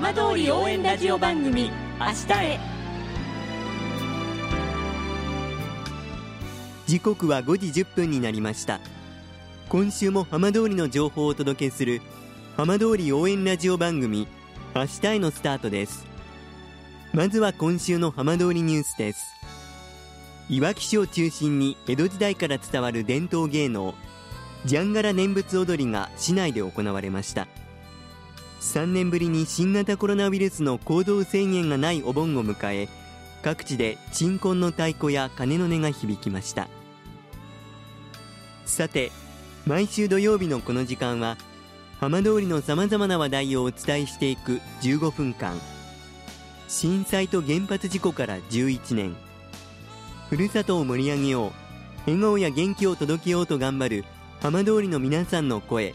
浜通り応援ラジオ番組明日へ。時刻は5時1分になりました。今週も浜通りの情報をお届けする浜通り応援ラジオ番組明日へのスタートです。まずは今週の浜通りニュースです。いわき市を中心に江戸時代から伝わる伝統芸能ジャンガラ念仏踊りが市内で行われました。3年ぶりに新型コロナウイルスの行動制限がないお盆を迎え各地で鎮魂の太鼓や鐘の音が響きました。さて毎週土曜日のこの時間は浜通りのさまざまな話題をお伝えしていく15分間。震災と原発事故から11年。ふるさとを盛り上げよう。笑顔や元気を届けようと頑張る浜通りの皆さんの声。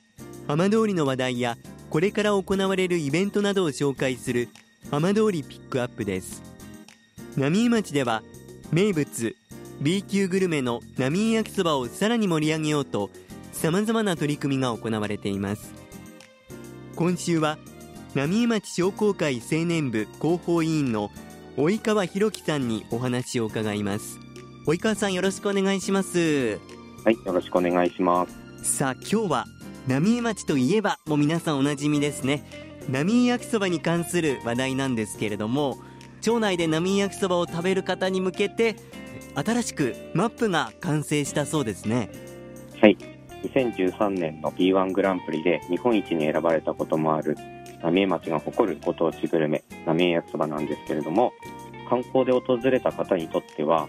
浜通りの話題やこれから行われるイベントなどを紹介する浜通りピックアップです。浪江町では名物 B 級グルメの浪江焼きそばをさらに盛り上げようとさまざまな取り組みが行われています。今週は浪江町商工会青年部広報委員の及川博樹さんにお話を伺います。及川さんよろしくお願いします。はいよろしくお願いします。さあ今日は浪江町といえばもう皆さんおなじみですね。浪江焼きそばに関する話題なんですけれども町内で浪江焼きそばを食べる方に向けて新しくマップが完成したそうですね。はい。2013年の B1 グランプリで日本一に選ばれたこともある浪江町が誇るご当地グルメ浪江焼きそばなんですけれども観光で訪れた方にとっては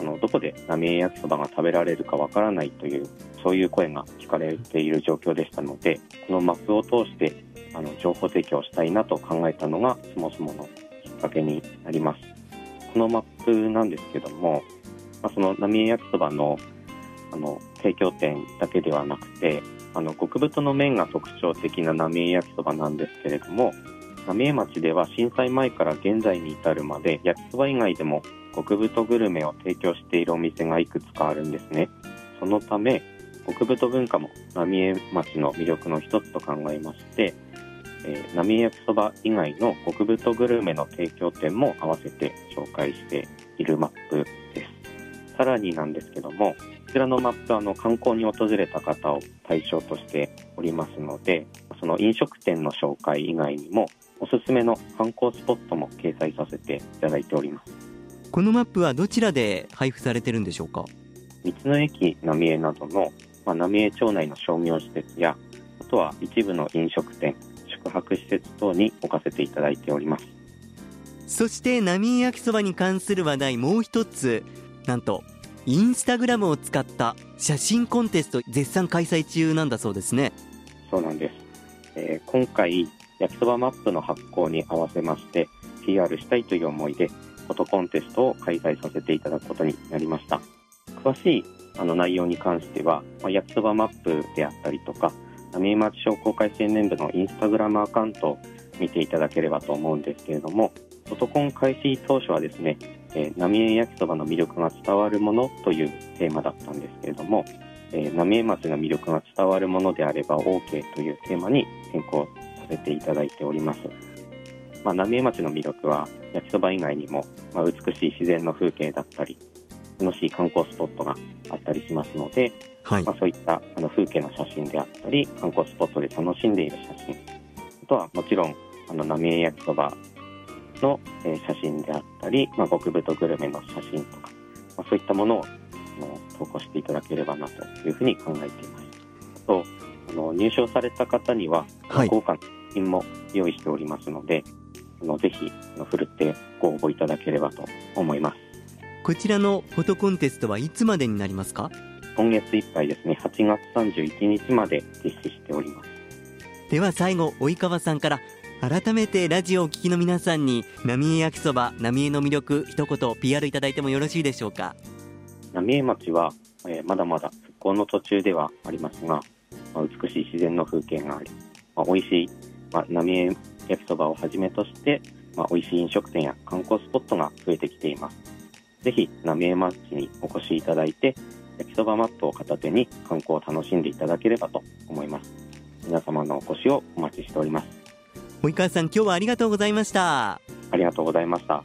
あのどこで浪江焼きそばが食べられるかわからないというそういう声が聞かれている状況でしたのでこのマップを通してあの情報提供したいなと考えたのがそもそものきっかけになります。このマップなんですけども、まあ、その浪江焼きそばのあの提供店だけではなくてあの極太の麺が特徴的な浪江焼きそばなんですけれども浪江町では震災前から現在に至るまで焼きそば以外でも極太グルメを提供しているお店がいくつかあるんですね。そのため極太文化も浪江町の魅力の一つと考えまして、えー、浪江焼きそば以外の極太グルメの提供店も合わせて紹介しているマップです。さらになんですけどもこちらのマップはあの観光に訪れた方を対象としておりますのでその飲食店の紹介以外にもおすすめの観光スポットも掲載させていただいております。このマップはどちらで配布されてるんでしょうか？道の駅浪江などの、まあ、浪江町内の商業施設やあとは一部の飲食店宿泊施設等に置かせていただいております。そして浪江焼きそばに関する話題もう一つ。なんとインスタグラムを使った写真コンテスト絶賛開催中なんだそうですね。そうなんです、えー、今回焼きそばマップの発行に合わせまして PR したいという思いでフォトコンテストを開催させていただくことになりました詳しいあの内容に関しては、ま、焼きそばマップであったりとか浪江町商工会青年部のインスタグラムアカウントを見ていただければと思うんですけれどもフォトコン開始当初はですね、え、浪江焼きそばの魅力が伝わるものというテーマだったんですけれども、え、浪江町の魅力が伝わるものであれば OK というテーマに変更させていただいております。まあ、浪江町の魅力は焼きそば以外にも、まあ、美しい自然の風景だったり楽しい観光スポットがあったりしますので、はい。まあ、そういったあの風景の写真であったり観光スポットで楽しんでいる写真。あとはもちろんあの浪江焼きそばの、えー、写真であったり、まあ、極太グルメの写真とか、まあ、そういったものをあの投稿していただければなというふうに考えています。あとあの入賞された方には、はい。豪華な品も用意しておりますのであのぜひふるってご応募いただければと思います。こちらのフォトコンテストはいつまでになりますか？今月いっぱいですね、8月31日まで実施しております。では最後及川さんから改めてラジオをお聞きの皆さんに浪江焼きそば浪江の魅力一言 PR いただいてもよろしいでしょうか？浪江町は、えーまだまだ復興の途中ではありますが、まあ、美しい自然の風景があり、まあ、美味しい、まあ、浪江焼きそばをはじめとして、まあ、美味しい飲食店や観光スポットが増えてきています。ぜひ浪江町にお越しいただいて、焼きそばマットを片手に観光を楽しんでいただければと思います。皆様のお越しをお待ちしております。及川さん今日はありがとうございましたありがとうございました。